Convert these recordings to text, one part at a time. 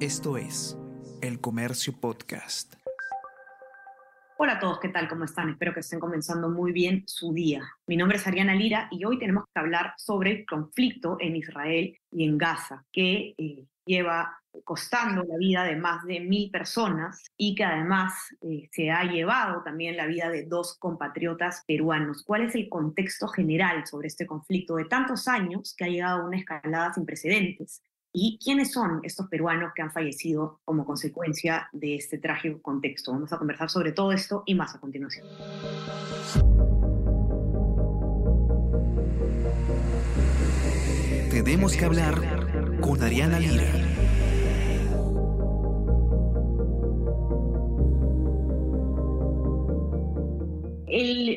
Esto es El Comercio Podcast. Hola a todos, ¿qué tal? ¿Cómo están? Espero que estén comenzando muy bien su día. Mi nombre es Ariana Lira y hoy tenemos que hablar sobre el conflicto en Israel y en Gaza, que eh, lleva costando la vida de más de mil personas y que además eh, se ha llevado también la vida de dos compatriotas peruanos. ¿Cuál es el contexto general sobre este conflicto de tantos años que ha llegado a una escalada sin precedentes? ¿Y quiénes son estos peruanos que han fallecido como consecuencia de este trágico contexto? Vamos a conversar sobre todo esto y más a continuación. Tenemos que hablar con Ariana Lira.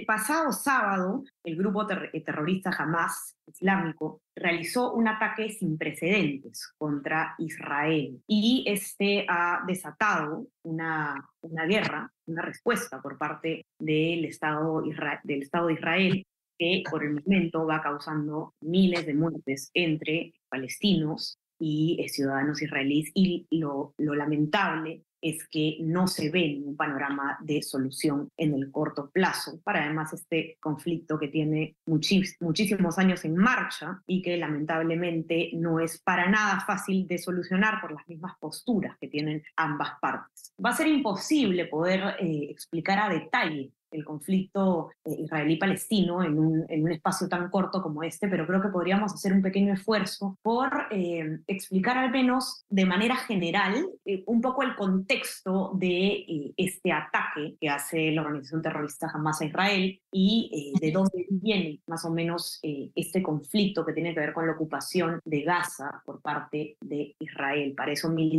Pasado sábado, el grupo eh, terrorista Hamas Islámico realizó un ataque sin precedentes contra Israel y este ha desatado una, una guerra, una respuesta por parte del Estado, de Israel que por el momento va causando miles de muertes entre palestinos y eh, ciudadanos israelíes y lo, lo lamentable es que no se ve ningún panorama de solución en el corto plazo para además este conflicto que tiene muchísimos años en marcha y que lamentablemente no es para nada fácil de solucionar por las mismas posturas que tienen ambas partes. Va a ser imposible poder eh, explicar a detalle el conflicto eh, israelí-palestino en un, en un, espacio tan corto como este, pero creo que podríamos hacer un pequeño esfuerzo por eh, explicar al menos de manera general eh, un poco el contexto de este ataque que hace la organización terrorista Hamas a Israel y de dónde viene más o menos este conflicto que tiene que ver con la ocupación de Gaza por parte de Israel. Para eso Mil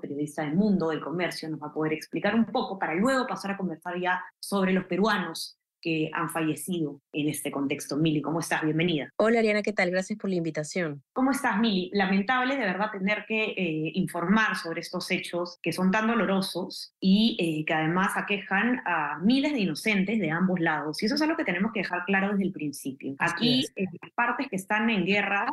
periodista del Mundo del Comercio, nos va a poder explicar un poco para luego pasar a conversar ya sobre los peruanos que han fallecido en este contexto. Mili, ¿cómo estás? Bienvenida. Hola Ariana, ¿qué tal? Gracias por la invitación. ¿Cómo estás, Mili? Lamentable de verdad tener que eh, informar sobre estos hechos que son tan dolorosos y eh, que además aquejan a miles de inocentes de ambos lados. Y eso es algo que tenemos que dejar claro desde el principio. Aquí, eh, las partes que están en guerra,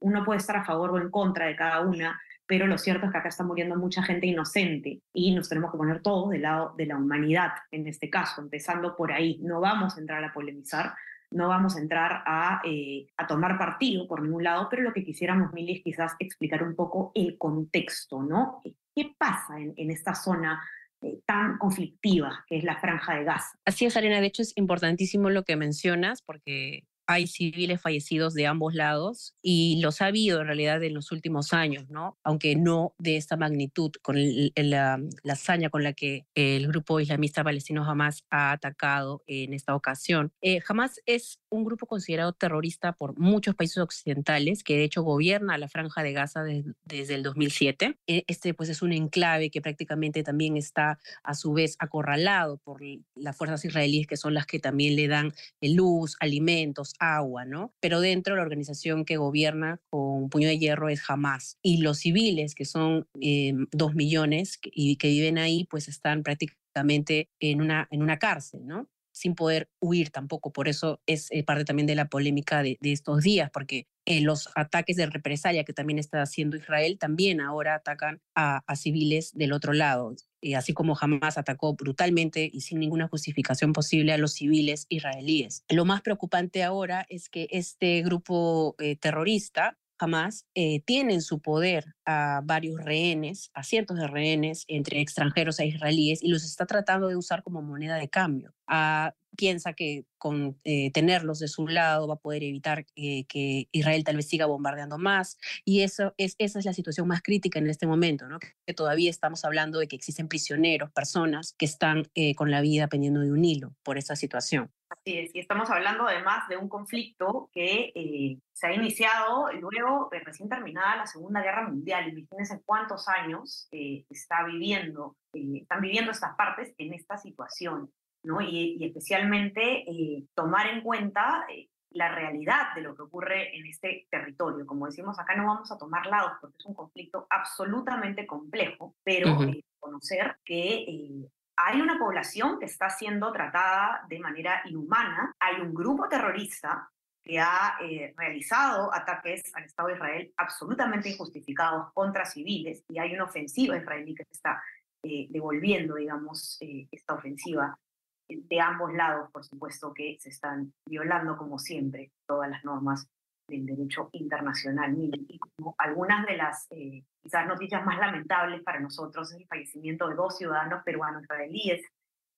uno puede estar a favor o en contra de cada una, pero lo cierto es que acá está muriendo mucha gente inocente y nos tenemos que poner todos del lado de la humanidad en este caso, empezando por ahí. No vamos a entrar a polemizar, no vamos a entrar a, eh, tomar partido por ningún lado, pero lo que quisiéramos, Mili, es quizás explicar un poco el contexto, ¿no? ¿Qué pasa en, en esta zona eh, tan conflictiva que es la franja de Gaza? Así es, Arena. De hecho, es importantísimo lo que mencionas porque hay civiles fallecidos de ambos lados y los ha habido en realidad en los últimos años, ¿no? Aunque no de esta magnitud, con la, hazaña con la que el grupo islamista palestino Hamas ha atacado en esta ocasión. Eh, Hamas es un grupo considerado terrorista por muchos países occidentales, que de hecho gobierna la franja de Gaza desde el 2007. E, este pues es un enclave que prácticamente también está a su vez acorralado por las fuerzas israelíes, que son las que también le dan luz, alimentos, agua, ¿no? Pero dentro de la organización que gobierna con puño de hierro es Hamas. Y los civiles, que son eh, dos millones y que viven ahí, pues están prácticamente en una, en una cárcel, ¿no? Sin poder huir tampoco. Por eso es eh, parte también de la polémica de, estos días, porque eh, los ataques de represalia que también está haciendo Israel también ahora atacan a, civiles del otro lado. Eh, así como jamás atacó brutalmente y sin ninguna justificación posible a los civiles israelíes. Lo más preocupante ahora es que este grupo eh, terrorista jamás eh, tiene en su poder a varios rehenes, a cientos de rehenes entre extranjeros e israelíes y los está tratando de usar como moneda de cambio. Ah, piensa que con eh, tenerlos de su lado va a poder evitar eh, que Israel tal vez siga bombardeando más. Y eso es, esa es la situación más crítica en este momento, ¿no? que todavía estamos hablando de que existen prisioneros, personas que están eh, con la vida pendiendo de un hilo por esta situación. Así es, y estamos hablando además de un conflicto que se ha iniciado luego de recién terminada la Segunda Guerra Mundial. Imagínense cuántos años está viviendo, están viviendo estas partes en esta situación. Y, especialmente eh, tomar en cuenta eh, la realidad de lo que ocurre en este territorio. Como decimos, acá no vamos a tomar lados porque es un conflicto absolutamente complejo, pero eh, conocer que hay una población que está siendo tratada de manera inhumana, hay un grupo terrorista que ha eh, realizado ataques al Estado de Israel absolutamente injustificados contra civiles y hay una ofensiva israelí que está eh, devolviendo, digamos, eh, esta ofensiva de ambos lados, por supuesto, que se están violando, como siempre, todas las normas del derecho internacional. Algunas de las quizás noticias más lamentables para nosotros es el fallecimiento de dos ciudadanos peruanos israelíes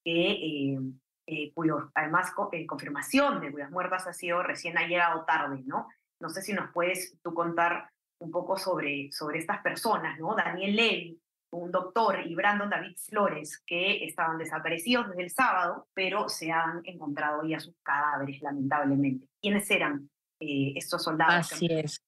que eh, cuyo además eh, confirmación de cuyas muertas ha sido recién ha llegado tarde, ¿no? No sé si nos puedes tú contar un poco sobre, sobre estas personas, ¿no? Daniel Levy, un doctor, y Brandon David Flores, que estaban desaparecidos desde el sábado, pero se han encontrado ya sus cadáveres, lamentablemente. ¿Quiénes eran eh, estos soldados? Así es.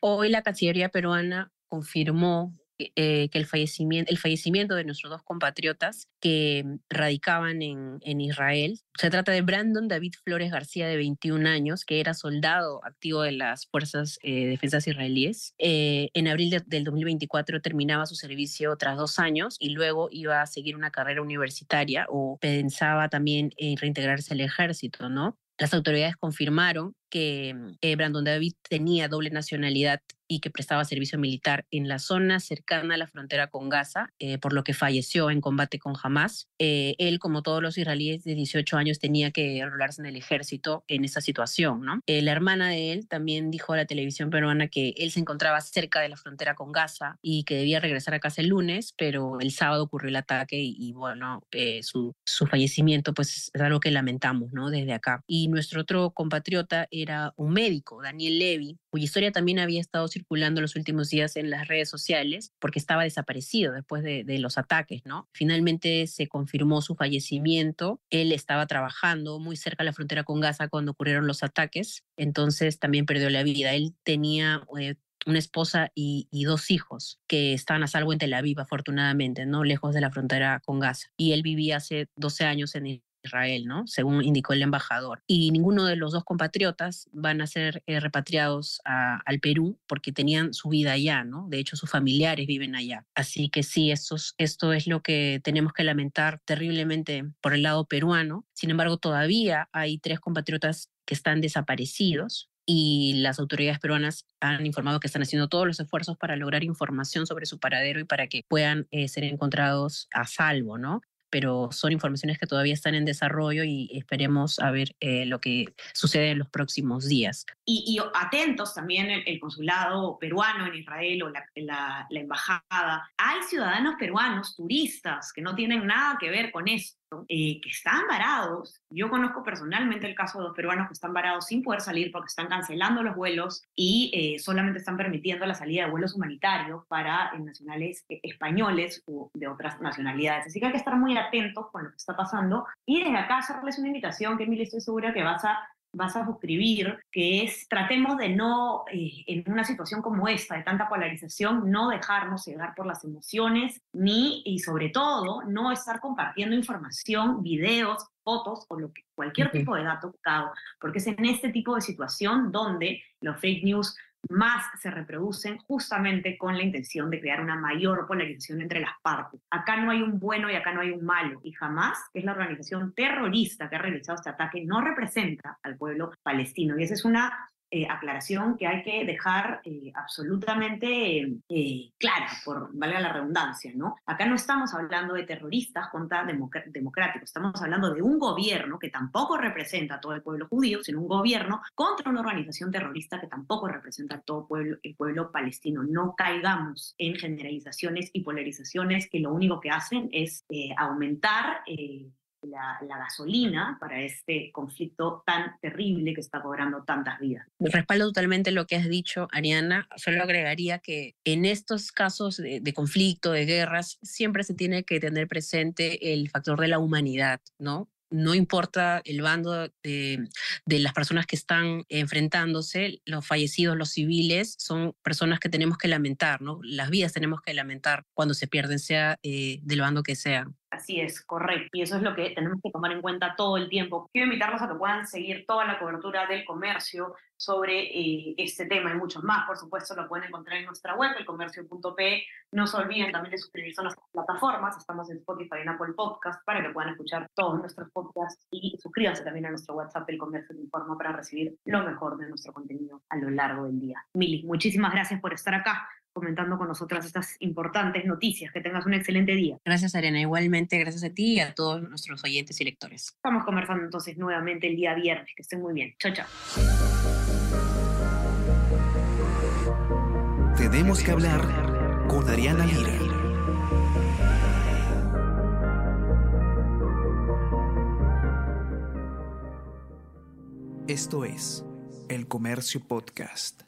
Hoy la Cancillería peruana confirmó eh, que el fallecimiento, el fallecimiento de nuestros dos compatriotas que radicaban en, Israel. Se trata de Brandon David Flores García, de 21 años, que era soldado activo de las Fuerzas eh, Defensas Israelíes. Eh, en abril del 2024 terminaba su servicio tras dos años y luego iba a seguir una carrera universitaria o pensaba también en reintegrarse al ejército, ¿no? Las autoridades confirmaron que Brandon David tenía doble nacionalidad y que prestaba servicio militar en la zona cercana a la frontera con Gaza, eh, por lo que falleció en combate con Hamas. Eh, él, como todos los israelíes de 18 años, tenía que enrolarse en el ejército en esa situación. ¿no? Eh, la hermana de él también dijo a la televisión peruana que él se encontraba cerca de la frontera con Gaza y que debía regresar a casa el lunes, pero el sábado ocurrió el ataque y, bueno, su, su fallecimiento pues es algo que lamentamos ¿no? desde acá. Y nuestro otro compatriota era un médico, Daniel Levy, cuya historia también había estado circulando los últimos días en las redes sociales porque estaba desaparecido después de, los ataques, ¿no? Finalmente se confirmó su fallecimiento. Él estaba trabajando muy cerca de la frontera con Gaza cuando ocurrieron los ataques, entonces también perdió la vida. Él tenía eh, una esposa y, y, dos hijos que estaban a salvo en Tel Aviv, afortunadamente, ¿no? Lejos de la frontera con Gaza. Y él vivía hace 12 años en Israel, ¿no? Según indicó el embajador. Y ninguno de los dos compatriotas van a ser eh, repatriados al Perú porque tenían su vida allá, ¿no? De hecho, sus familiares viven allá. Así que sí, esto, es lo que tenemos que lamentar terriblemente por el lado peruano. Sin embargo, todavía hay tres compatriotas que están desaparecidos y las autoridades peruanas han informado que están haciendo todos los esfuerzos para lograr información sobre su paradero y para que puedan eh, ser encontrados a salvo, ¿no? Pero son informaciones que todavía están en desarrollo y esperemos a ver eh, lo que sucede en los próximos días. Y, atentos también el, consulado peruano en Israel o la, la, la embajada. Hay ciudadanos peruanos, turistas, que no tienen nada que ver con esto eh, que están varados. Yo conozco personalmente el caso de dos peruanos que están varados sin poder salir porque están cancelando los vuelos y eh, solamente están permitiendo la salida de vuelos humanitarios para eh, nacionales españoles o de otras nacionalidades. Así que hay que estar muy atentos con lo que está pasando. Y desde acá hacerles una invitación que, Emily, estoy segura que vas a vas a suscribir, que es tratemos de no, eh, en una situación como esta, de tanta polarización, no dejarnos llegar por las emociones, ni, y sobre todo, no estar compartiendo información, videos, fotos o lo que, cualquier tipo de dato, porque es en este tipo de situación donde los fake news más se reproducen justamente con la intención de crear una mayor polarización entre las partes. Acá no hay un bueno y acá no hay un malo, y jamás es la organización terrorista que ha realizado este ataque, no representa al pueblo palestino. Y esa es una eh, aclaración que hay que dejar eh, absolutamente eh, clara, por valga la redundancia, ¿no? Acá no estamos hablando de terroristas contra democráticos, estamos hablando de un gobierno que tampoco representa a todo el pueblo judío, sino un gobierno contra una organización terrorista que tampoco representa a todo el pueblo palestino. No caigamos en generalizaciones y polarizaciones que lo único que hacen es aumentar la, gasolina para este conflicto tan terrible que está cobrando tantas vidas. Respaldo totalmente lo que has dicho, Ariana. Solo agregaría que en estos casos de, conflicto, de guerras, siempre se tiene que tener presente el factor de la humanidad, ¿no? no importa el bando de, las personas que están enfrentándose, los fallecidos, los civiles, son personas que tenemos que lamentar, ¿no? Las vidas tenemos que lamentar cuando se pierden, sea eh, del bando que sea. Así es, correcto. Y eso es lo que tenemos que tomar en cuenta todo el tiempo. Quiero invitarlos a que puedan seguir toda la cobertura del comercio sobre eh, este tema y muchos más. Por supuesto, lo pueden encontrar en nuestra web, elcomercio.pe. No se olviden también de suscribirse a nuestras plataformas. Estamos en Spotify y Apple Podcast para que puedan escuchar todos nuestros podcasts y suscríbanse también a nuestro WhatsApp, El Comercio Te Informa, para recibir lo mejor de nuestro contenido a lo largo del día. Mili, muchísimas gracias por estar acá comentando con nosotras estas importantes noticias. Que tengas un excelente día. Gracias, Arena. Igualmente, gracias a ti y a todos nuestros oyentes y lectores. Estamos conversando entonces nuevamente el día viernes. Que estén muy bien. Chao, chao. Tenemos que hablar con Ariana Lira. Esto es El Comercio Podcast.